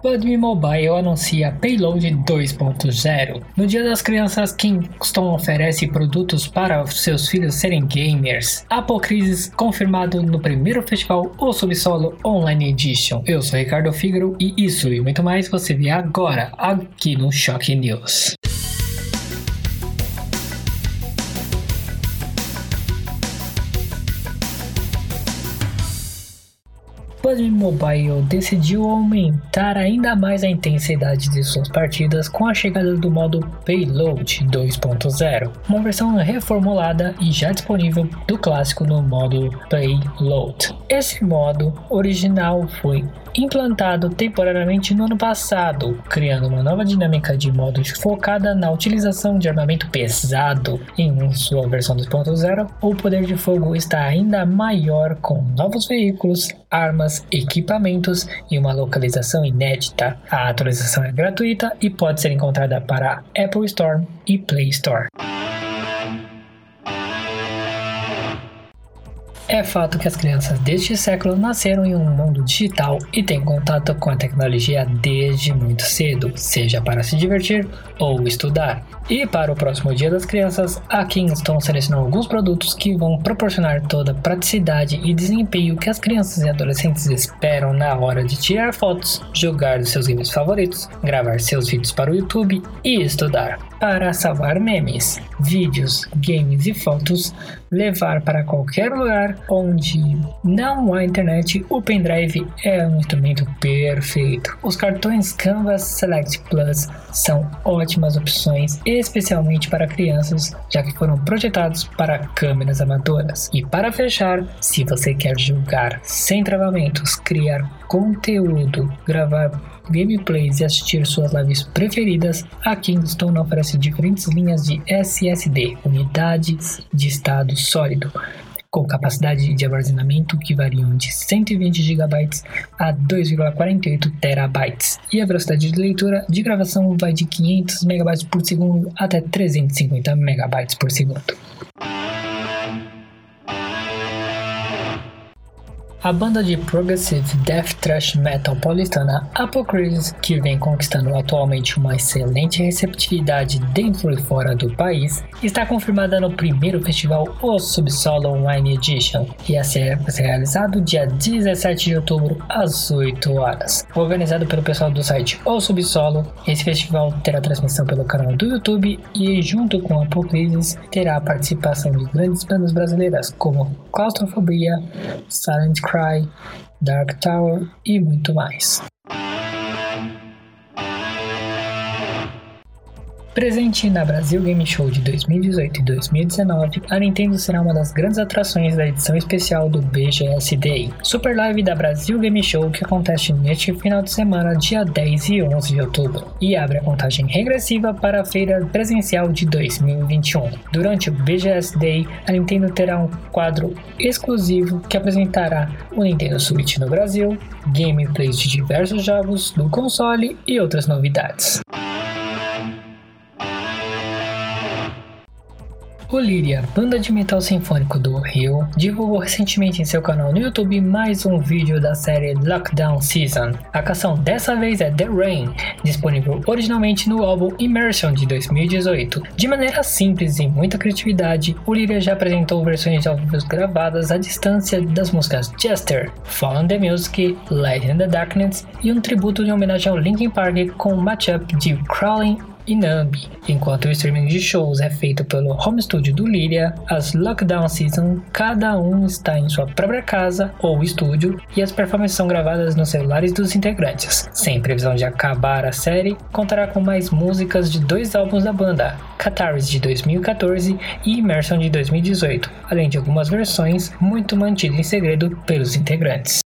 PUBG Mobile anuncia Payload 2.0. No Dia das Crianças, Kingston oferece produtos para seus filhos serem gamers. Apocrisis confirmado no primeiro festival O Subsolo Online Edition. Eu sou Ricardo Figaro e isso e muito mais você vê agora aqui no Shock News. PUBG Mobile decidiu aumentar ainda mais a intensidade de suas partidas com a chegada do modo Payload 2.0, uma versão reformulada e já disponível do clássico no modo Payload. Esse modo original foi implantado temporariamente no ano passado, criando uma nova dinâmica de modos focada na utilização de armamento pesado. Em sua versão 2.0, o poder de fogo está ainda maior com novos veículos, armas, equipamentos e uma localização inédita. A atualização é gratuita e pode ser encontrada para Apple Store e Play Store. É fato que as crianças deste século nasceram em um mundo digital e têm contato com a tecnologia desde muito cedo, seja para se divertir ou estudar. E para o próximo Dia das Crianças, a Kingston selecionou alguns produtos que vão proporcionar toda a praticidade e desempenho que as crianças e adolescentes esperam na hora de tirar fotos, jogar seus games favoritos, gravar seus vídeos para o YouTube e estudar. Para salvar memes, vídeos, games e fotos, levar para qualquer lugar onde não há internet, o pendrive é um instrumento perfeito. Os cartões Canvas Select Plus são ótimas opções especialmente para crianças, já que foram projetados para câmeras amadoras. E para fechar, se você quer jogar sem travamentos, criar conteúdo, gravar gameplays e assistir suas lives preferidas, a Kingston oferece diferentes linhas de SSD, unidades de estado sólido, com capacidade de armazenamento que variam de 120 GB a 2,48 TB. E a velocidade de leitura de gravação vai de 500 MB por segundo até 350 MB por segundo. A banda de progressive death thrash metal paulistana Apocrypha, que vem conquistando atualmente uma excelente receptividade dentro e fora do país, está confirmada no primeiro festival O Subsolo Online Edition, que ia ser realizado dia 17 de outubro às 8 horas. Organizado pelo pessoal do site O Subsolo, esse festival terá transmissão pelo canal do YouTube e, junto com Apocrypha, terá a participação de grandes bandas brasileiras como Claustrofobia, Silent Cry, Dark Tower e muito mais. Presente na Brasil Game Show de 2018 e 2019, a Nintendo será uma das grandes atrações da edição especial do BGS Super Live da Brasil Game Show que acontece neste final de semana, dia 10 e 11 de outubro, e abre a contagem regressiva para a feira presencial de 2021. Durante o BGS Day, a Nintendo terá um quadro exclusivo que apresentará o Nintendo Switch no Brasil, gameplays de diversos jogos do console e outras novidades. O Líria, banda de metal sinfônico do Rio, divulgou recentemente em seu canal no YouTube mais um vídeo da série Lockdown Season. A canção dessa vez é The Rain, disponível originalmente no álbum Immersion de 2018. De maneira simples e muita criatividade, o Líria já apresentou versões de álbuns gravadas à distância das músicas Jester, Fall the Music, Light in the Darkness e um tributo em homenagem ao Linkin Park com o matchup de Crawling Inambi. Enquanto o streaming de shows é feito pelo home studio do Liria, as Lockdown Season cada um está em sua própria casa ou estúdio e as performances são gravadas nos celulares dos integrantes. Sem previsão de acabar a série, contará com mais músicas de dois álbuns da banda, Cataris de 2014 e Immersion de 2018, além de algumas versões muito mantidas em segredo pelos integrantes.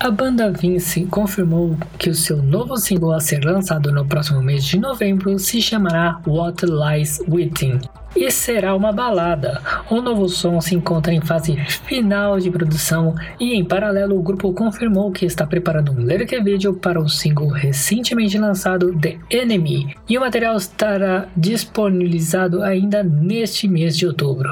A banda Vince confirmou que o seu novo single a ser lançado no próximo mês de novembro se chamará What Lies Within e será uma balada. O novo som se encontra em fase final de produção e, em paralelo, o grupo confirmou que está preparando um lyric video para o single recentemente lançado The Enemy e o material estará disponibilizado ainda neste mês de outubro.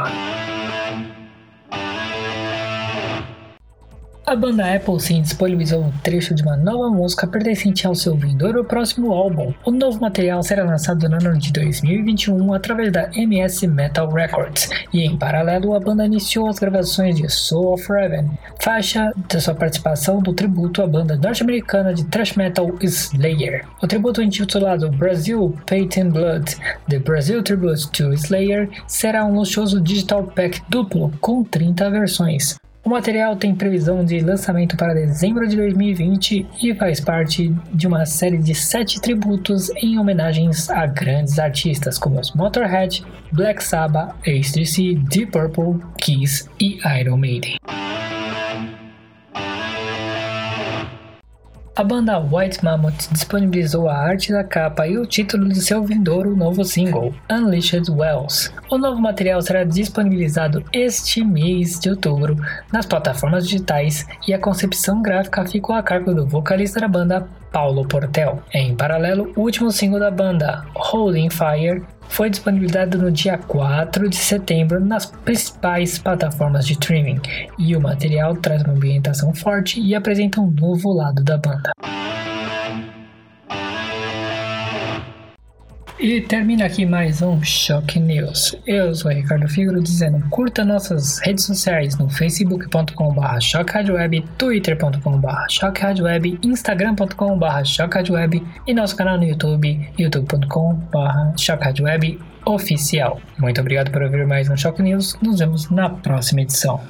A banda Apple sim disponibilizou um trecho de uma nova música pertencente ao seu vindouro próximo álbum. O novo material será lançado no ano de 2021 através da MS Metal Records, e em paralelo a banda iniciou as gravações de Soul of Raven, faixa de sua participação do tributo à banda norte-americana de thrash metal Slayer. O tributo intitulado Brazil Patent Blood, The Brazil Tribute to Slayer, será um luxuoso digital pack duplo com 30 versões. O material tem previsão de lançamento para dezembro de 2020 e faz parte de uma série de sete tributos em homenagens a grandes artistas como os Motorhead, Black Sabbath, AC/DC, Deep Purple, Kiss e Iron Maiden. A banda White Mammoth disponibilizou a arte da capa e o título de seu vindouro novo single, Unleashed Wells. O novo material será disponibilizado este mês de outubro nas plataformas digitais e a concepção gráfica ficou a cargo do vocalista da banda, Paulo Portel. Em paralelo, o último single da banda, Holding Fire, foi disponibilizado no dia 4 de setembro nas principais plataformas de streaming, e o material traz uma ambientação forte e apresenta um novo lado da banda. E termina aqui mais um Choque News. Eu sou Ricardo Figuro dizendo curta nossas redes sociais no facebook.com.br choquerádioweb, twitter.com.br choquerádioweb, instagram.com.br choquerádioweb e nosso canal no YouTube, youtube.com.br choquerádioweb oficial. Muito obrigado por ouvir mais um Choque News. Nos vemos na próxima edição.